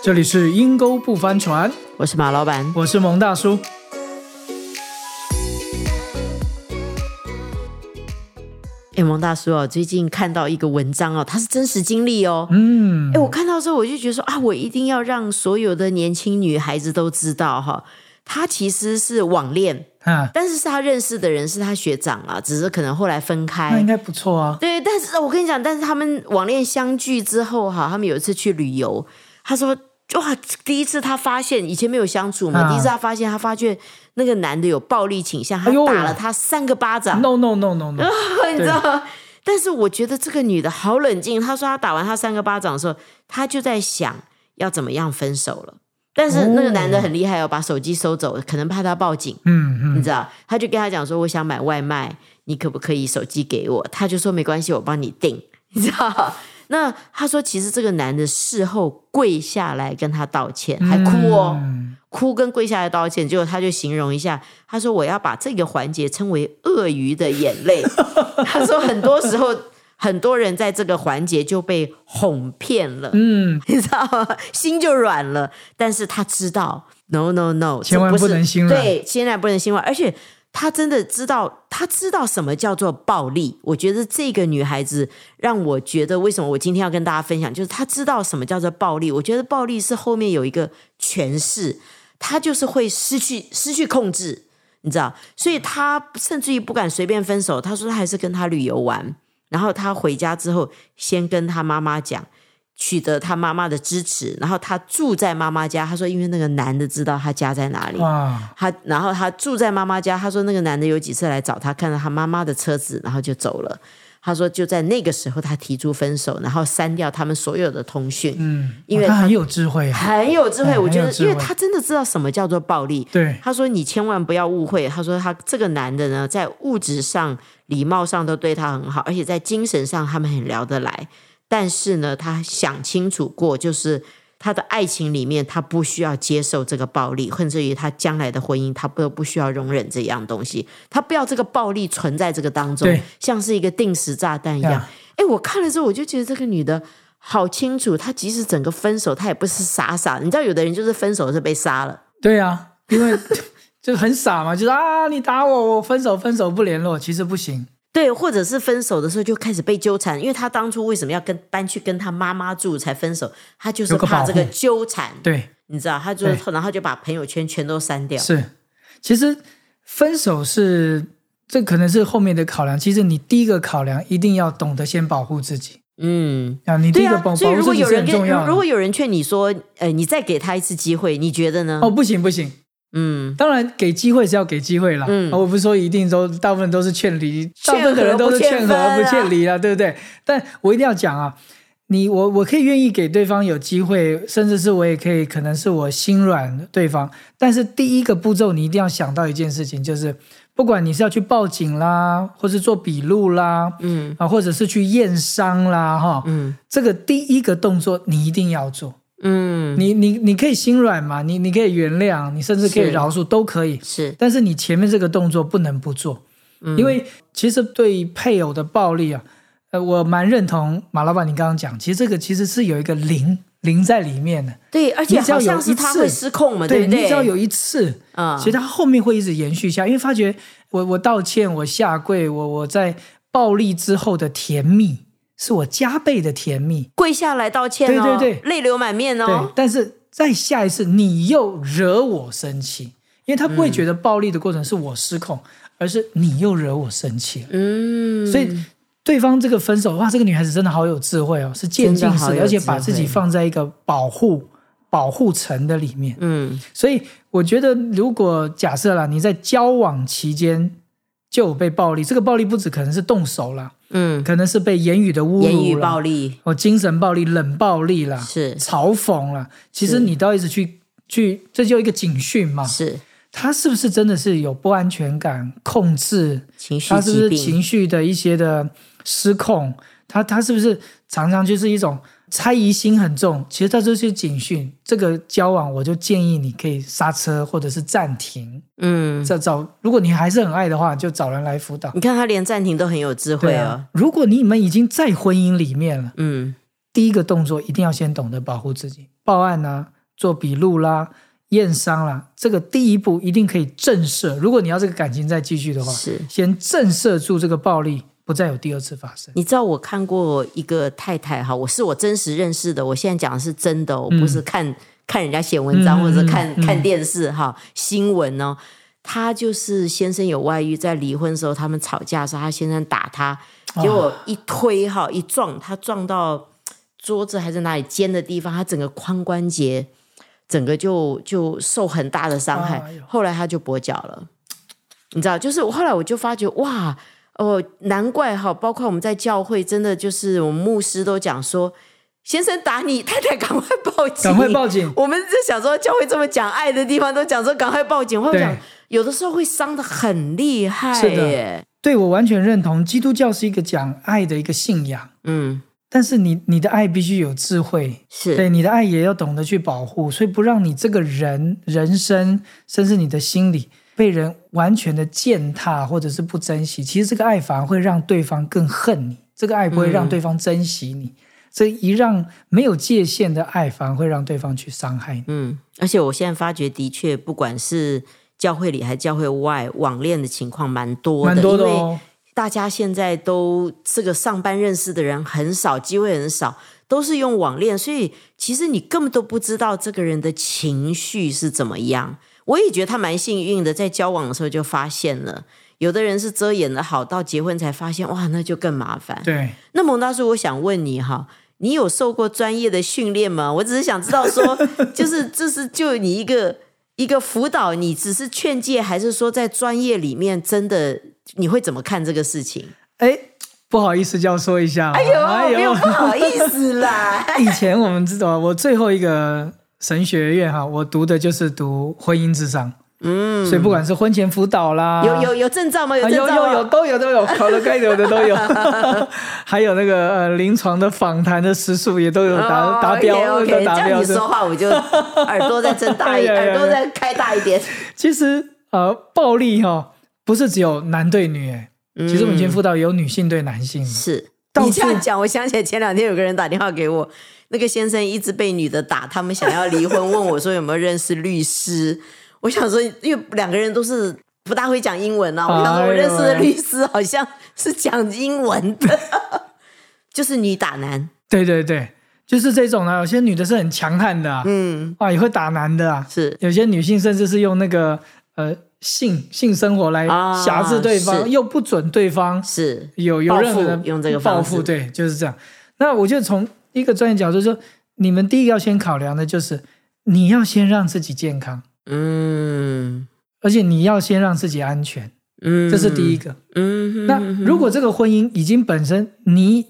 这里是阴沟不翻船，我是马老板。我是蒙大叔。哎，蒙大叔哦，最近看到一个文章哦，它是真实经历哦。嗯，哎，我看到之后我就觉得说啊，我一定要让所有的年轻女孩子都知道哈，她其实是网恋，啊，但是是他认识的人是他学长啊，只是可能后来分开那开。应该不错啊。对，但是我跟你讲，但是他们网恋相聚之后哈，他们有一次去旅游，他说哇，第一次他发现以前没有相处嘛，啊第一次他发现他发觉那个男的有暴力倾向，他打了他三个巴掌。No no no no no，你知道吗？但是我觉得这个女的好冷静。她说她打完他三个巴掌的时候，她就在想要怎么样分手了。但是那个男的很厉害哦，把手机收走，可能怕他报警，嗯嗯，你知道？他就跟他讲说：“我想买外卖，你可不可以手机给我？”他就说：“没关系，我帮你订。”你知道？那他说，其实这个男的事后跪下来跟他道歉，还哭哦。嗯哭跟跪下来道歉，结果他就形容一下，他说我要把这个环节称为鳄鱼的眼泪。他说很多时候很多人在这个环节就被哄骗了，嗯，你知道吗？心就软了。但是他知道，no no no，千万不能心软对，千万不能心软，而且。他真的知道，他知道什么叫做暴力。我觉得这个女孩子让我觉得，为什么我今天要跟大家分享，就是她知道什么叫做暴力。我觉得暴力是后面有一个诠释，她就是会失去失去控制，你知道，所以她甚至于不敢随便分手。她说她还是跟他旅游玩，然后她回家之后，先跟她妈妈讲。取得他妈妈的支持，然后他住在妈妈家。他说，因为那个男的知道他家在哪里，他然后他住在妈妈家，他说那个男的有几次来找他，看到他妈妈的车子，然后就走了。他说就在那个时候，他提出分手，然后删掉他们所有的通讯，嗯，因为他他很有智慧啊。很有智慧。嗯我觉得，因为他真的知道什么叫做暴力。对，他说你千万不要误会，他说他这个男的呢，在物质上、礼貌上都对他很好，而且在精神上他们很聊得来。但是呢，他想清楚过，就是他的爱情里面，他不需要接受这个暴力，甚至于他将来的婚姻，他不不需要容忍这样东西。他不要这个暴力存在这个当中对，像是一个定时炸弹一样呀。哎，我看了之后，我就觉得这个女的好清楚，她即使整个分手，她也不是傻傻的。你知道，有的人就是分手是被杀了。对啊，因为 就很傻嘛，就是啊，你打我，我分手，分手不联络，其实不行。对，或者是分手的时候就开始被纠缠，因为他当初为什么要跟搬去跟他妈妈住才分手？他就是怕这个纠缠，对，你知道，他就然后就把朋友圈全都删掉。是，其实分手是这可能是后面的考量。其实你第一个考量一定要懂得先保护自己嗯，啊，你第一个保，护自己是有人跟很重要的。如果有人劝你说，呃，你再给他一次机会，你觉得呢？哦，不行不行，嗯，当然给机会是要给机会啦。嗯啊我不是说一定都大部分都是劝离，大部分的人都是劝劝和不劝离啊，对不对？但我一定要讲啊，你我我可以愿意给对方有机会，甚至是我也可以可能是我心软对方，但是第一个步骤你一定要想到一件事情，就是不管你是要去报警啦，或是做笔录啦，嗯啊，或者是去验伤啦，哈，嗯这个第一个动作你一定要做。嗯，你你你可以心软嘛，你你可以原谅，你甚至可以饶恕，都可以。是但是你前面这个动作不能不做，嗯因为其实对配偶的暴力啊，呃，我蛮认同马老板你刚刚讲，其实这个其实是有一个零零在里面的，对，而且你只要好像有一次是他会失控嘛，不你只要？有一次，啊其实他后面会一直延续下，因为发觉我我道歉，我下跪，我我在暴力之后的甜蜜，是我加倍的甜蜜，跪下来道歉哦，对对对。泪流满面对哦，，但是再下一次你又惹我生气，因为他不会觉得暴力的过程是我失控，而是你又惹我生气了。嗯，所以对方这个分手，哇，这个女孩子真的好有智慧哦，是渐进式而且把自己放在一个保护保护层的里面。嗯。所以我觉得，如果假设啦，你在交往期间就有被暴力，这个暴力不止可能是动手啦，嗯，可能是被言语的侮辱啦，言语暴力哦，精神暴力、冷暴力啦，是嘲讽啦，其实你都要一直去去，这就一个警讯嘛。是他是不是真的是有不安全感、控制？情绪他是不是，情绪的一些的失控？他他是不是常常就是一种猜疑心很重？其实他这是警讯。这个交往，我就建议你可以刹车或者是暂停。嗯，再找，如果你还是很爱的话，就找人来辅导。你看他连暂停都很有智慧啊，，如果你们已经在婚姻里面了，嗯第一个动作一定要先懂得保护自己，报案啊、做笔录啦、验伤啦，这个第一步一定可以震慑。如果你要这个感情再继续的话，是先震慑住这个暴力，不再有第二次发生。你知道我看过一个太太哈，我是我真实认识的，我现在讲的是真的、哦，我不是看、看人家写文章、嗯或者看、嗯看电视哈新闻哦。她就是先生有外遇，在离婚的时候他们吵架的时候，她先生打她，结果一推哈一撞，她撞到桌子还是哪里尖的地方，她整个髋关节整个就就受很大的伤害哎，后来她就跛脚了。你知道，就是我后来我就发觉哇。哦，难怪哈，包括我们在教会，真的就是我们牧师都讲说，先生打你，太太赶快报警，赶快报警。我们就想说，教会这么讲爱的地方，都讲说赶快报警。我对。想，有的时候会伤的很厉害是的。耶。对我完全认同，基督教是一个讲爱的一个信仰，嗯，但是你你的爱必须有智慧，是。对，你的爱也要懂得去保护，所以不让你这个人人生，甚至你的心理被人完全的践踏或者是不珍惜。其实这个爱反而会让对方更恨你，这个爱不会让对方珍惜你。这一让没有界限的爱，反而会让对方去伤害你。嗯，而且我现在发觉，的确，不管是教会里还是教会外，网恋的情况蛮多的，蛮多的因为哦，大家现在都这个上班认识的人很少，机会很少，都是用网恋，所以其实你根本都不知道这个人的情绪是怎么样。我也觉得他蛮幸运的，在交往的时候就发现了。有的人是遮掩的好，到结婚才发现，哇，那就更麻烦。对，那蒙大叔，我想问你哈，你有受过专业的训练吗？我只是想知道说，就是这是就你一个一个辅导，你只是劝诫，还是说在专业里面真的你会怎么看这个事情？哎，不好意思，就要说一下，哎哎呦，没有不好意思啦。以前我们知道，我最后一个神学院哈，我读的就是读婚姻智商，嗯，所以不管是婚前辅导啦，有有有证照吗？有啊证照吗有都有都有，考的该有的都有，还有那个呃临床的访谈的时数也都有达、达标 o 都 k 达标的。这样你说话我就耳朵再睁大一点，耳朵再开大一点。其实呃，暴力哈、不是只有男对女，哎，其实我们以前辅导有女性对男性。是你这样处讲，我想起来前两天有个人打电话给我，那个先生一直被女的打，他们想要离婚，问我说有没有认识律师。我想说，因为两个人都是不大会讲英文啊，我想说我认识的律师好像是讲英文的，就是女打男，对对对，就是这种啊，有些女的是很强悍的啊，嗯，啊也会打男的啊，是。有些女性甚至是用那个呃性性生活来啊辖制对方，是又不准对方是，有有任何用这个报复，对，就是这样。那我就从一个专业角度说，你们第一个要先考量的就是你要先让自己健康，嗯而且你要先让自己安全，嗯，这是第一个。嗯，嗯，那如果这个婚姻已经本身你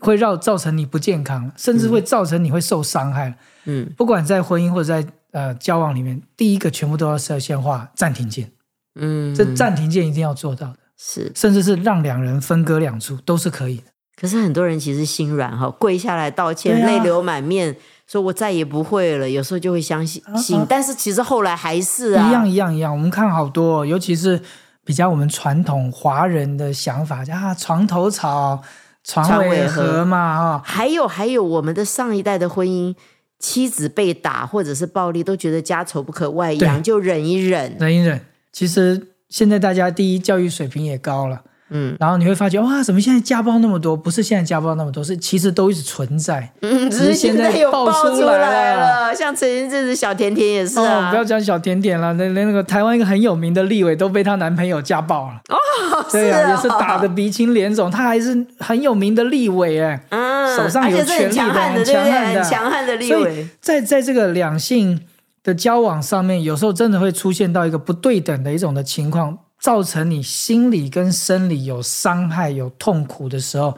会让造成你不健康了，甚至会造成你会受伤害了，嗯不管在婚姻或者在呃交往里面，第一个全部都要设先画暂停键，嗯，这暂停键一定要做到的，是。甚至是让两人分割两处都是可以的。可是很多人其实心软哈，跪下来道歉，泪流满面，说我再也不会了。有时候就会相信，啊啊但是其实后来还是啊，一样一样一样，我们看好多、哦，尤其是比较我们传统华人的想法，叫啊床头吵，床尾和嘛，哈、还有还有我们的上一代的婚姻，妻子被打或者是暴力，都觉得家丑不可外扬，就忍一忍。忍一忍。其实现在大家第一教育水平也高了，嗯然后你会发觉哇，怎么现在家暴那么多？不是现在家暴那么多，是其实都一直存在。嗯，只只是现在在有爆爆出出来来了了，像前一阵子小甜甜也是哦，啊，不要讲小甜甜了，那连那个台湾一个很有名的立委都被她男朋友家暴了。哦，对啊，也是打的鼻青脸肿，她还是很有名的立委哎。嗯，手上有？权力的很强悍的强悍的立委，在在这个两性的交往上面，有时候真的会出现到一个不对等的一种的情况，造成你心理跟生理有伤害、有痛苦的时候，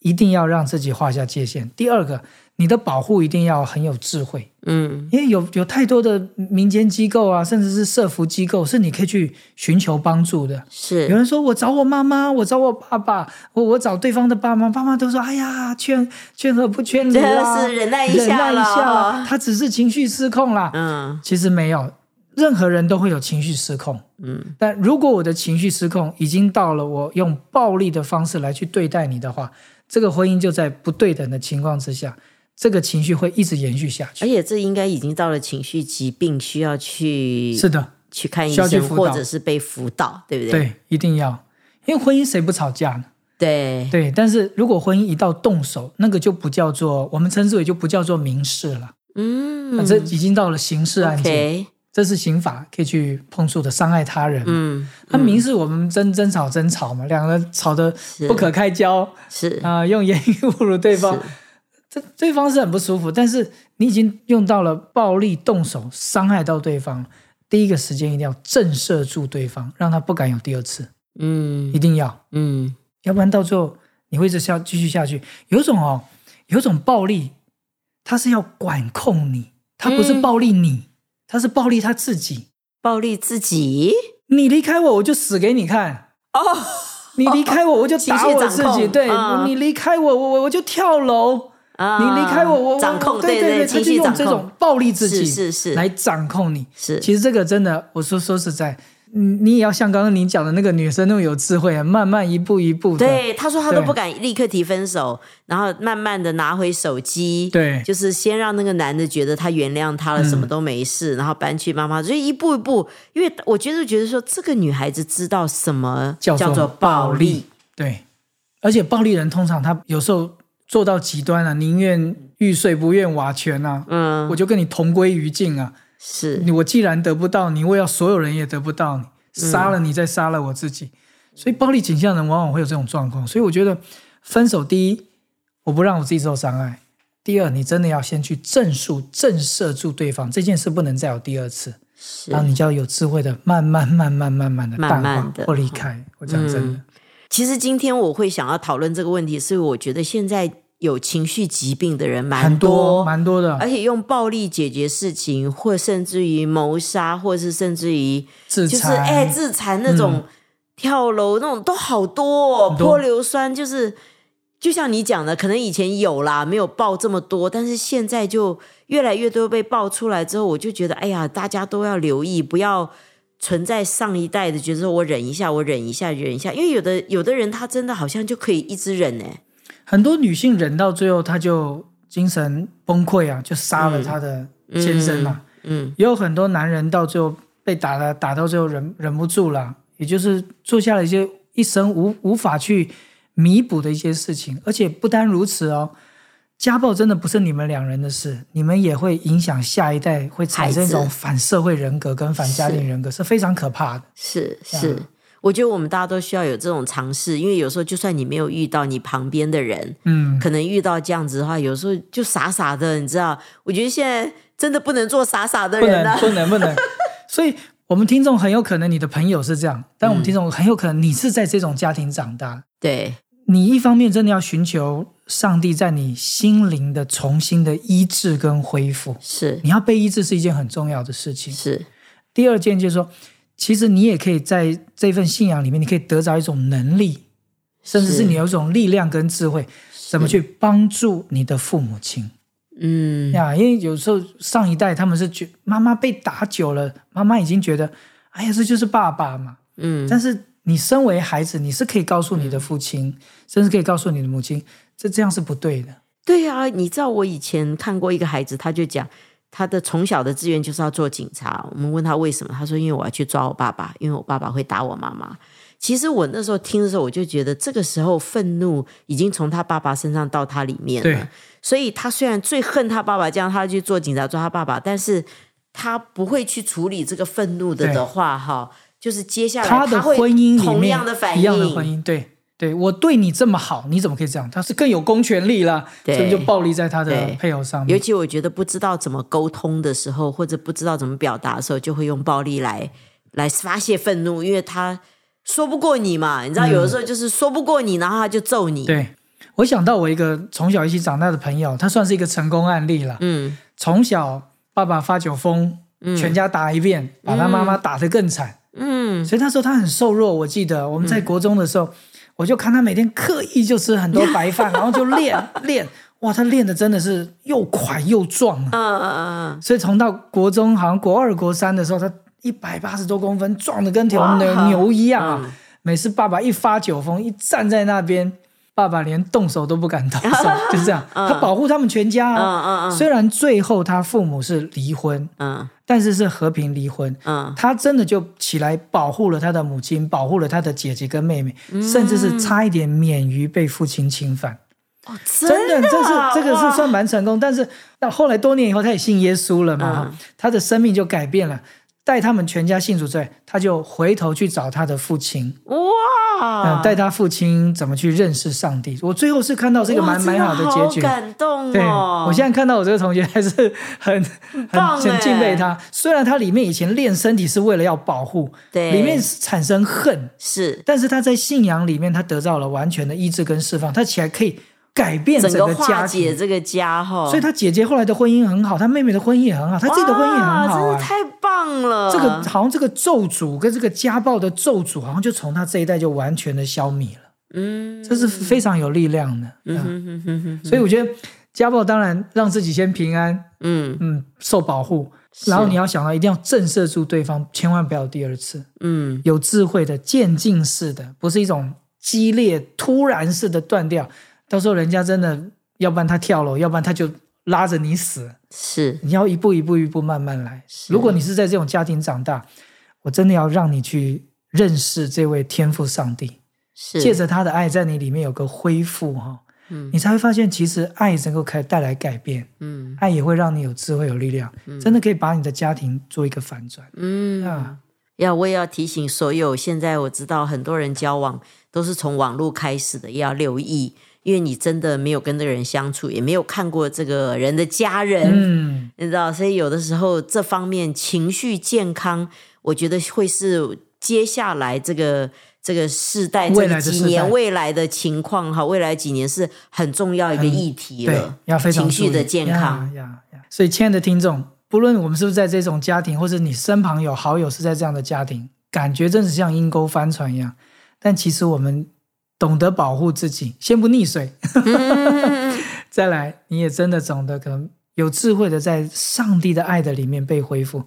一定要让自己画下界限。第二个，你的保护一定要很有智慧，嗯因为有有太多的民间机构啊，甚至是社服机构，是你可以去寻求帮助的。是有，人说我找我妈妈，我找我爸爸，我我找对方的爸妈，爸妈都说哎呀，劝劝和不劝离啊，是忍耐一下忍耐一下他只是情绪失控啦。嗯其实没有，任何人都会有情绪失控。嗯。但如果我的情绪失控已经到了我用暴力的方式来去对待你的话，这个婚姻就在不对等的情况之下，这个情绪会一直延续下去。而。且这应该已经到了情绪疾病，需要去是的，去看医生，或者是被辅导，对不对？对，一定要，因为婚姻谁不吵架呢？对。对，但是如果婚姻一到动手，那个就不叫做我们称之为就不叫做民事了，嗯。啊这已经到了刑事案件这是刑法可以去碰触的伤害他人。嗯，那民事我们争争吵争吵嘛，两个人吵得不可开交是啊、用言语侮辱对方是，这对方是很不舒服。但是你已经用到了暴力动手伤害到对方，第一个时间一定要震慑住对方，让他不敢有第二次，嗯一定要。嗯要不然到最后你会一直下继续下去。有一种哦，有一种暴力，它是要管控你，它不是嗯暴力你，它是暴力他自己。暴力自己你离开我，我就死给你看。哦，你离开我，我就打我自己。对，嗯你离开我，我我我就跳楼。啊你离开我，我我掌控，对对对，他就用这种暴力自己是是是来掌控你。是其实这个真的，我说说实在，嗯你也要像刚刚你讲的那个女生那么有智慧啊，慢慢一步一步的。对，他说他都不敢立刻提分手，然后慢慢的拿回手机，对就是先让那个男的觉得他原谅他了，什么都没事，然后搬去妈妈，所以一步一步，因为我觉得觉得说这个女孩子知道什么叫做做暴力，对，而且暴力人通常他有时候做到极端了、宁愿玉碎不愿瓦全啊，嗯，我就跟你同归于尽啊。是你我既然得不到你，我要所有人也得不到你，杀了你再杀了我自己。所以暴力倾向人往往会有这种状况。所以我觉得分手，第一，我不让我自己受伤害；第二，你真的要先去正述、震慑住对方，这件事不能再有第二次。是然后你就要有智慧的，慢慢、慢慢、慢慢的淡化慢慢地或离开。我讲真的，其实今天我会想要讨论这个问题，是我觉得现在有情绪疾病的人蛮很多蛮多的而且用暴力解决事情，或甚至于谋杀，或是甚至于就是自残，哎自残那种、跳楼那种都好多、哦，泼硫酸就是。就像你讲的，可能以前有啦，没有爆这么多，但是现在就越来越多被爆出来之后，我就觉得，哎呀，大家都要留意，不要存在上一代的觉得我忍一下，我忍一下，忍一下，因为有的有的人他真的好像就可以一直忍呢。很多女性忍到最后，她就精神崩溃啊，就杀了她的先生嘛。嗯，也有很多男人到最后被打了，打到最后忍忍不住了，也就是做下了一些一生无无法去弥补的一些事情。而且不单如此哦，家暴真的不是你们两人的事，你们也会影响下一代，会产生一种反社会人格跟反家庭人格，是非常可怕的。是是，我觉得我们大家都需要有这种尝试，因为有时候就算你没有遇到你旁边的人，嗯，可能遇到这样子的话，有时候就傻傻的，你知道？我觉得现在真的不能做傻傻的不人啊能。不能不 能。所以，我们听众很有可能你的朋友是这样，但我们听众很有可能你是在这种家庭长大。对，你一方面真的要寻求上帝在你心灵的重新的医治跟恢复，是你要被医治是一件很重要的事情。是，第二件就是说，其实你也可以在这份信仰里面，你可以得着一种能力，甚至是是你有一种力量跟智慧，怎么去帮助你的父母亲嗯，呀？因为有时候上一代他们是觉妈妈被打久了，妈妈已经觉得，哎呀，这就是爸爸嘛。嗯，但是你身为孩子，你是可以告诉你的父亲，甚至可以告诉你的母亲，这这样是不对的。对啊，你知道我以前看过一个孩子，他就讲他的从小的志愿就是要做警察。我们问他为什么，他说因为我要去抓我爸爸，因为我爸爸会打我妈妈。其实我那时候听的时候，我就觉得这个时候愤怒已经从他爸爸身上到他里面对了。所以他虽然最恨他爸爸，这样他去做警察抓他爸爸，但是他不会去处理这个愤怒的的话，哈，就是接下来他的会婚姻里同面样的反应，一样的婚姻，对对，我对你这么好，你怎么可以这样？他是更有公权力啦，所以就暴力在他的配偶上面尤。其我觉得不知道怎么沟通的时候，或者不知道怎么表达的时候，就会用暴力来来发泄愤怒，因为他说不过你嘛。你知道，有的时候就是说不过你，然后他就揍你。嗯对，我想到我一个从小一起长大的朋友，他算是一个成功案例了。嗯从小爸爸发酒疯，全家打一遍，把他妈妈打得更惨。嗯，所以那时候他很瘦弱，我记得我们在国中的时候，我就看他每天刻意就吃很多白饭，然后就练 练，哇，他练的真的是又快又壮啊！嗯嗯嗯所以从到国中，好像国二、国三的时候，他一百八十多公分，壮的跟条哇牛牛一样！每次爸爸一发酒疯，一站在那边，爸爸连动手都不敢动手，就这样，他保护他们全家嗯啊。虽然最后他父母是离婚，嗯但是是和平离婚。嗯，他真的就起来保护了他的母亲，保护了他的姐姐跟妹妹，甚至是差一点免于被父亲侵犯。哦，真的，这是这个是算蛮成功。但是到后来多年以后，他也信耶稣了嘛，嗯他的生命就改变了。带他们全家信主之后，他就回头去找他的父亲，哇嗯，，带他父亲怎么去认识上帝。我最后是看到这个蛮哇蛮好的结局。感动对，哦！我现在看到我这个同学还是很 很很敬佩哎他。虽然他里面以前练身体是为了要保护，对里面产生恨，是但是他在信仰里面，他得到了完全的医治跟释放，他起来可以改变整个化解。这个家哈，所以她姐姐后来的婚姻很好，她妹妹的婚姻也很好，她自己的婚姻也很好啊。真的太棒了！这个好像这个咒诅跟这个家暴的咒诅，好像就从她这一代就完全的消弭了。嗯，这是非常有力量的。嗯嗯哼哼哼哼，所以我觉得家暴当然让自己先平安，嗯嗯，受保护，然后你要想到一定要震慑住对方，千万不要第二次。嗯有智慧的、渐进式的，不是一种激烈、突然式的断掉。到时候人家真的，要不然他跳楼，要不然他就拉着你死。是。你要一步一步一步慢慢来。如果你是在这种家庭长大，我真的要让你去认识这位天赋上帝，是。借着他的爱在你里面有个恢复哈，嗯。你才会发现其实爱能够开带来改变，嗯。爱也会让你有智慧有力量，真的可以把你的家庭做一个反转。嗯。啊。要我也要提醒所有，现在我知道很多人交往都是从网络开始的，要留意，因为你真的没有跟这个人相处，也没有看过这个人的家人，嗯，你知道，所以有的时候这方面情绪健康，我觉得会是接下来这个这个世代未这几年未来的情况哈，未来几年是很重要一个议题对了，，要非常情绪的健康。呀所以，亲爱的听众，不论我们是不是在这种家庭，或者你身旁有好友是在这样的家庭，感觉真是像阴沟翻船一样，但其实我们懂得保护自己，先不溺水，嗯 再来，你也真的懂得可能有智慧的在上帝的爱的里面被恢复，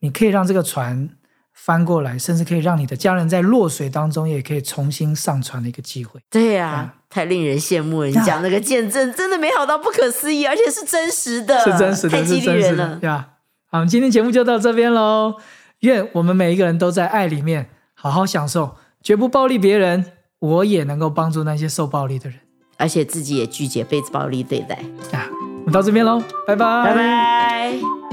你可以让这个船翻过来，甚至可以让你的家人在落水当中也可以重新上船的一个机会。对呀、太令人羡慕了！你讲那个见证真的美好到不可思议，而且是真实的，是真实的，太激励人了。呀。好，我们今天节目就到这边喽。愿我们每一个人都在爱里面好好享受，绝不暴力别人，我也能够帮助那些受暴力的人而且自己也拒绝被暴力对待。啊。我们到这边喽，拜拜，拜拜。